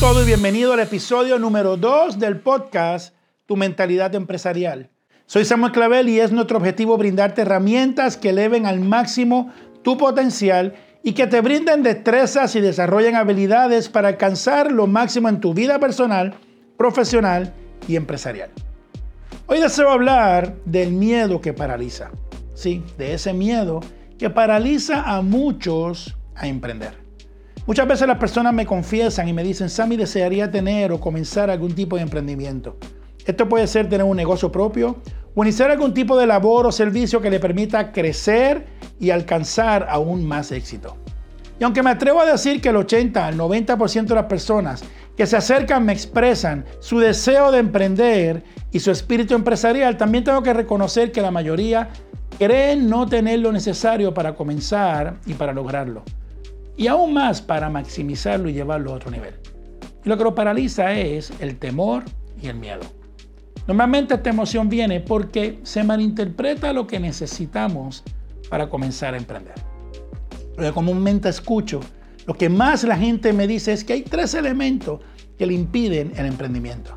todos y bienvenido al episodio número 2 del podcast Tu Mentalidad Empresarial. Soy Samuel Clavel y es nuestro objetivo brindarte herramientas que eleven al máximo tu potencial y que te brinden destrezas y desarrollen habilidades para alcanzar lo máximo en tu vida personal, profesional y empresarial. Hoy deseo hablar del miedo que paraliza. Sí, de ese miedo que paraliza a muchos a emprender. Muchas veces las personas me confiesan y me dicen, Sammy desearía tener o comenzar algún tipo de emprendimiento. Esto puede ser tener un negocio propio o iniciar algún tipo de labor o servicio que le permita crecer y alcanzar aún más éxito. Y aunque me atrevo a decir que el 80 al 90% de las personas que se acercan me expresan su deseo de emprender y su espíritu empresarial, también tengo que reconocer que la mayoría creen no tener lo necesario para comenzar y para lograrlo y aún más para maximizarlo y llevarlo a otro nivel. Lo que lo paraliza es el temor y el miedo. Normalmente esta emoción viene porque se malinterpreta lo que necesitamos para comenzar a emprender. Lo comúnmente escucho, lo que más la gente me dice es que hay tres elementos que le impiden el emprendimiento.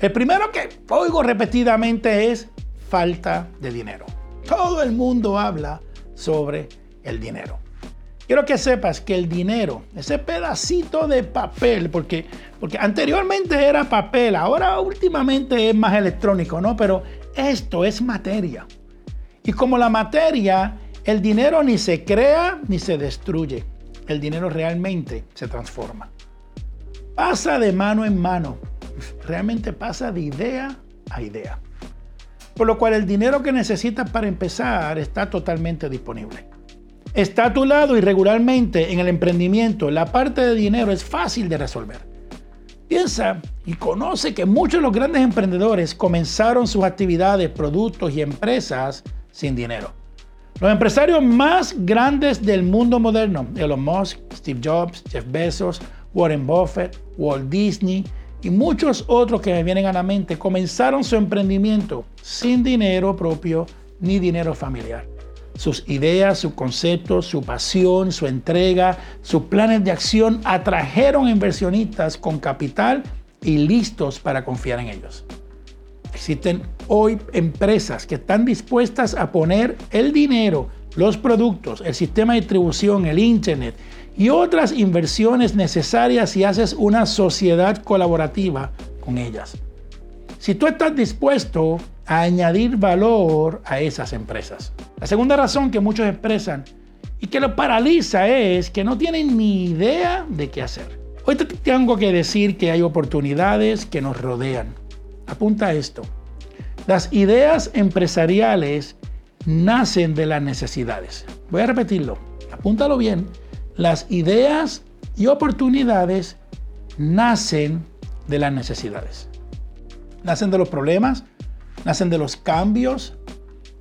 El primero que oigo repetidamente es falta de dinero. Todo el mundo habla sobre el dinero. Quiero que sepas que el dinero, ese pedacito de papel, porque, porque anteriormente era papel, ahora últimamente es más electrónico, ¿no? Pero esto es materia. Y como la materia, el dinero ni se crea ni se destruye. El dinero realmente se transforma. Pasa de mano en mano. Realmente pasa de idea a idea. Por lo cual el dinero que necesitas para empezar está totalmente disponible está a tu lado y regularmente en el emprendimiento, la parte de dinero es fácil de resolver. Piensa y conoce que muchos de los grandes emprendedores comenzaron sus actividades, productos y empresas sin dinero. Los empresarios más grandes del mundo moderno, Elon Musk, Steve Jobs, Jeff Bezos, Warren Buffett, Walt Disney y muchos otros que me vienen a la mente, comenzaron su emprendimiento sin dinero propio ni dinero familiar sus ideas, sus conceptos, su pasión, su entrega, sus planes de acción atrajeron inversionistas con capital y listos para confiar en ellos. Existen hoy empresas que están dispuestas a poner el dinero, los productos, el sistema de distribución, el Internet y otras inversiones necesarias si haces una sociedad colaborativa con ellas. Si tú estás dispuesto a añadir valor a esas empresas. La segunda razón que muchos expresan y que lo paraliza es que no tienen ni idea de qué hacer. Hoy te tengo que decir que hay oportunidades que nos rodean. Apunta esto. Las ideas empresariales nacen de las necesidades. Voy a repetirlo. Apúntalo bien. Las ideas y oportunidades nacen de las necesidades. Nacen de los problemas, nacen de los cambios.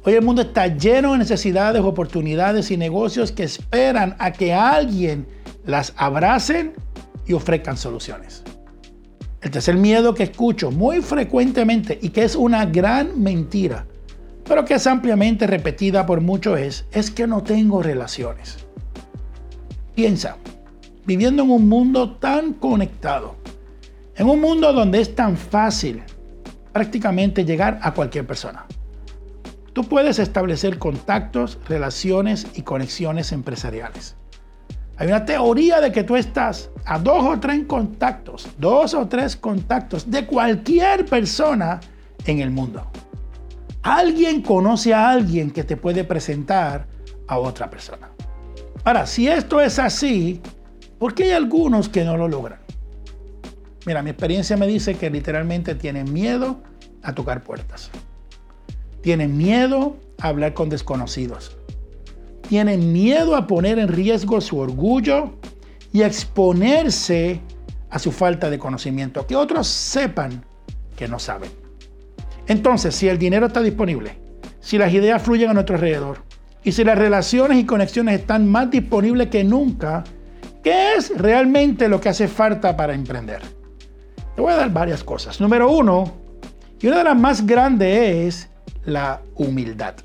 Hoy el mundo está lleno de necesidades, oportunidades y negocios que esperan a que alguien las abracen y ofrezcan soluciones. El tercer miedo que escucho muy frecuentemente y que es una gran mentira, pero que es ampliamente repetida por muchos es, es que no tengo relaciones. Piensa, viviendo en un mundo tan conectado, en un mundo donde es tan fácil prácticamente llegar a cualquier persona. Tú puedes establecer contactos, relaciones y conexiones empresariales. Hay una teoría de que tú estás a dos o tres contactos, dos o tres contactos de cualquier persona en el mundo. Alguien conoce a alguien que te puede presentar a otra persona. Ahora, si esto es así, ¿por qué hay algunos que no lo logran? Mira, mi experiencia me dice que literalmente tienen miedo a tocar puertas. Tienen miedo a hablar con desconocidos. Tienen miedo a poner en riesgo su orgullo y a exponerse a su falta de conocimiento, que otros sepan que no saben. Entonces, si el dinero está disponible, si las ideas fluyen a nuestro alrededor y si las relaciones y conexiones están más disponibles que nunca, ¿qué es realmente lo que hace falta para emprender? Te voy a dar varias cosas. Número uno, y una de las más grandes es la humildad.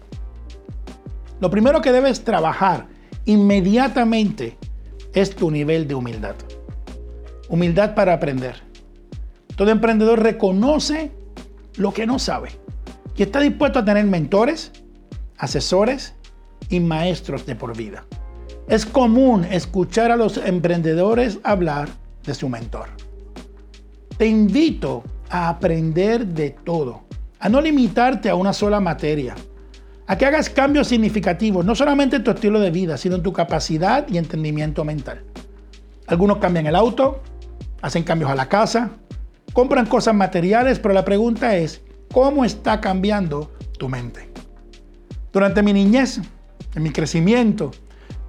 Lo primero que debes trabajar inmediatamente es tu nivel de humildad. Humildad para aprender. Todo emprendedor reconoce lo que no sabe y está dispuesto a tener mentores, asesores y maestros de por vida. Es común escuchar a los emprendedores hablar de su mentor. Te invito a aprender de todo, a no limitarte a una sola materia, a que hagas cambios significativos, no solamente en tu estilo de vida, sino en tu capacidad y entendimiento mental. Algunos cambian el auto, hacen cambios a la casa, compran cosas materiales, pero la pregunta es, ¿cómo está cambiando tu mente? Durante mi niñez, en mi crecimiento,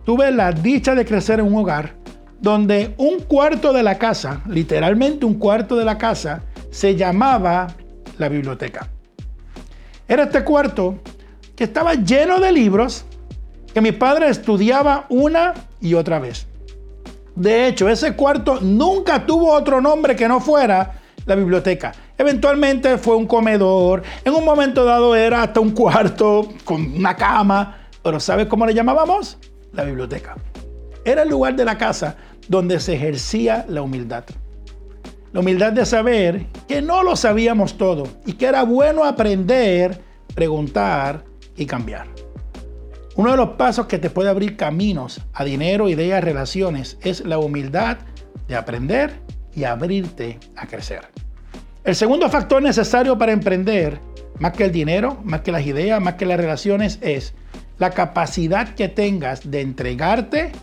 tuve la dicha de crecer en un hogar donde un cuarto de la casa, literalmente un cuarto de la casa, se llamaba la biblioteca. Era este cuarto que estaba lleno de libros que mi padre estudiaba una y otra vez. De hecho, ese cuarto nunca tuvo otro nombre que no fuera la biblioteca. Eventualmente fue un comedor, en un momento dado era hasta un cuarto con una cama, pero ¿sabes cómo le llamábamos? La biblioteca. Era el lugar de la casa donde se ejercía la humildad. La humildad de saber que no lo sabíamos todo y que era bueno aprender, preguntar y cambiar. Uno de los pasos que te puede abrir caminos a dinero, ideas, relaciones es la humildad de aprender y abrirte a crecer. El segundo factor necesario para emprender, más que el dinero, más que las ideas, más que las relaciones, es la capacidad que tengas de entregarte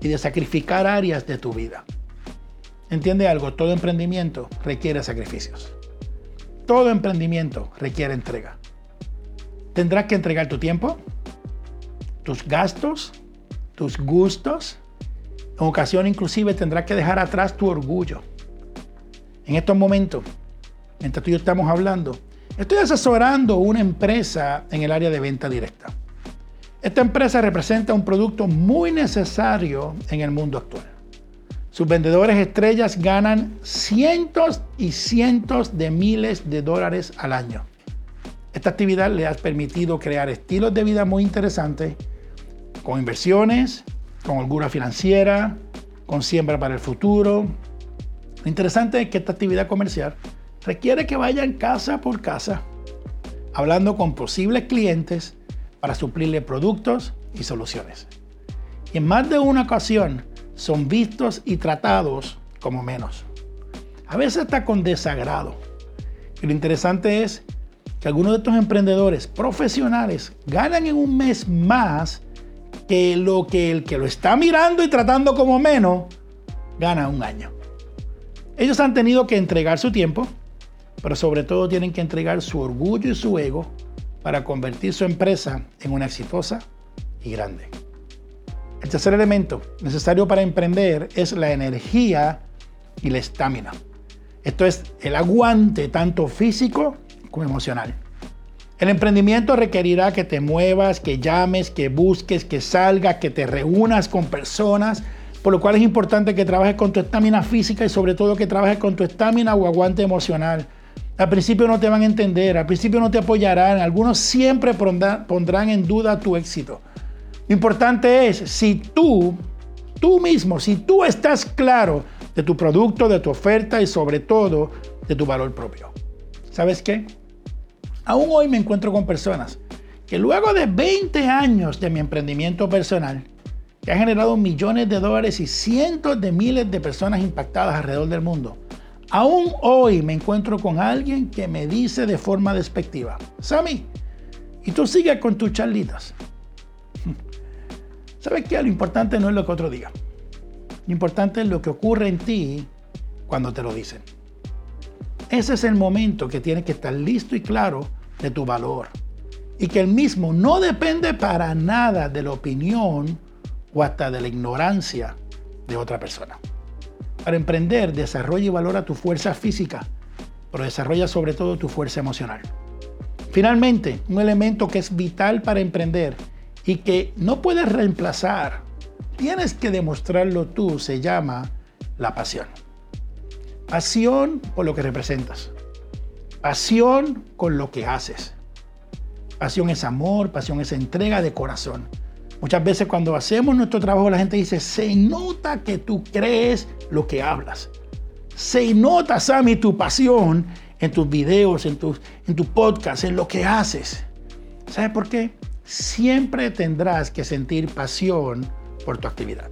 y de sacrificar áreas de tu vida. Entiende algo, todo emprendimiento requiere sacrificios. Todo emprendimiento requiere entrega. Tendrás que entregar tu tiempo, tus gastos, tus gustos. En ocasión inclusive tendrás que dejar atrás tu orgullo. En estos momentos, mientras tú y yo estamos hablando, estoy asesorando una empresa en el área de venta directa. Esta empresa representa un producto muy necesario en el mundo actual. Sus vendedores estrellas ganan cientos y cientos de miles de dólares al año. Esta actividad le ha permitido crear estilos de vida muy interesantes, con inversiones, con holgura financiera, con siembra para el futuro. Lo interesante es que esta actividad comercial requiere que vayan casa por casa, hablando con posibles clientes para suplirle productos y soluciones. Y en más de una ocasión son vistos y tratados como menos. A veces está con desagrado. Y lo interesante es que algunos de estos emprendedores profesionales ganan en un mes más que lo que el que lo está mirando y tratando como menos gana un año. Ellos han tenido que entregar su tiempo, pero sobre todo tienen que entregar su orgullo y su ego para convertir su empresa en una exitosa y grande. El tercer elemento necesario para emprender es la energía y la estamina. Esto es el aguante tanto físico como emocional. El emprendimiento requerirá que te muevas, que llames, que busques, que salgas, que te reúnas con personas, por lo cual es importante que trabajes con tu estamina física y sobre todo que trabajes con tu estamina o aguante emocional. Al principio no te van a entender, al principio no te apoyarán, algunos siempre pondrán en duda tu éxito. Lo importante es si tú, tú mismo, si tú estás claro de tu producto, de tu oferta y sobre todo de tu valor propio. ¿Sabes qué? Aún hoy me encuentro con personas que luego de 20 años de mi emprendimiento personal, que ha generado millones de dólares y cientos de miles de personas impactadas alrededor del mundo, Aún hoy me encuentro con alguien que me dice de forma despectiva, Sammy, y tú sigues con tus charlitas. ¿Sabes qué? Lo importante no es lo que otro diga. Lo importante es lo que ocurre en ti cuando te lo dicen. Ese es el momento que tienes que estar listo y claro de tu valor. Y que el mismo no depende para nada de la opinión o hasta de la ignorancia de otra persona. Para emprender, desarrolla y valora tu fuerza física, pero desarrolla sobre todo tu fuerza emocional. Finalmente, un elemento que es vital para emprender y que no puedes reemplazar, tienes que demostrarlo tú, se llama la pasión. Pasión por lo que representas. Pasión con lo que haces. Pasión es amor, pasión es entrega de corazón. Muchas veces cuando hacemos nuestro trabajo la gente dice, se nota que tú crees lo que hablas. Se nota, Sammy, tu pasión en tus videos, en, tus, en tu podcast, en lo que haces. ¿Sabes por qué? Siempre tendrás que sentir pasión por tu actividad.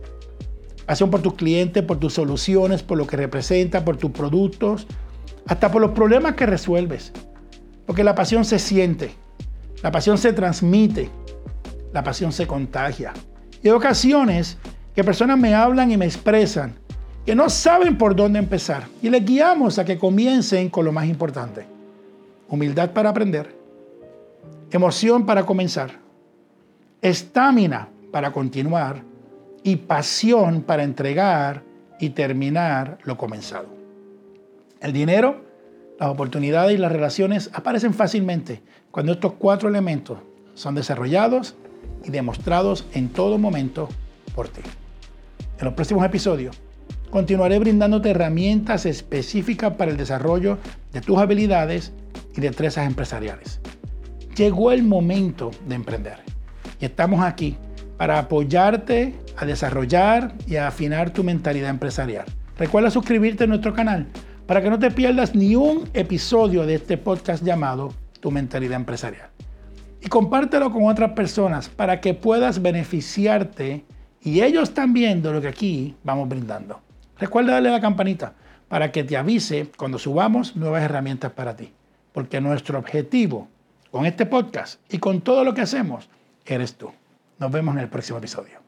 Pasión por tus clientes, por tus soluciones, por lo que representa, por tus productos, hasta por los problemas que resuelves. Porque la pasión se siente, la pasión se transmite, la pasión se contagia. Y hay ocasiones que personas me hablan y me expresan que no saben por dónde empezar y les guiamos a que comiencen con lo más importante. Humildad para aprender, emoción para comenzar, estamina para continuar y pasión para entregar y terminar lo comenzado. El dinero, las oportunidades y las relaciones aparecen fácilmente cuando estos cuatro elementos son desarrollados y demostrados en todo momento por ti. En los próximos episodios continuaré brindándote herramientas específicas para el desarrollo de tus habilidades y destrezas empresariales. Llegó el momento de emprender y estamos aquí para apoyarte a desarrollar y a afinar tu mentalidad empresarial. Recuerda suscribirte a nuestro canal para que no te pierdas ni un episodio de este podcast llamado Tu mentalidad empresarial. Y compártelo con otras personas para que puedas beneficiarte y ellos también de lo que aquí vamos brindando. Recuerda darle a la campanita para que te avise cuando subamos nuevas herramientas para ti. Porque nuestro objetivo con este podcast y con todo lo que hacemos eres tú. Nos vemos en el próximo episodio.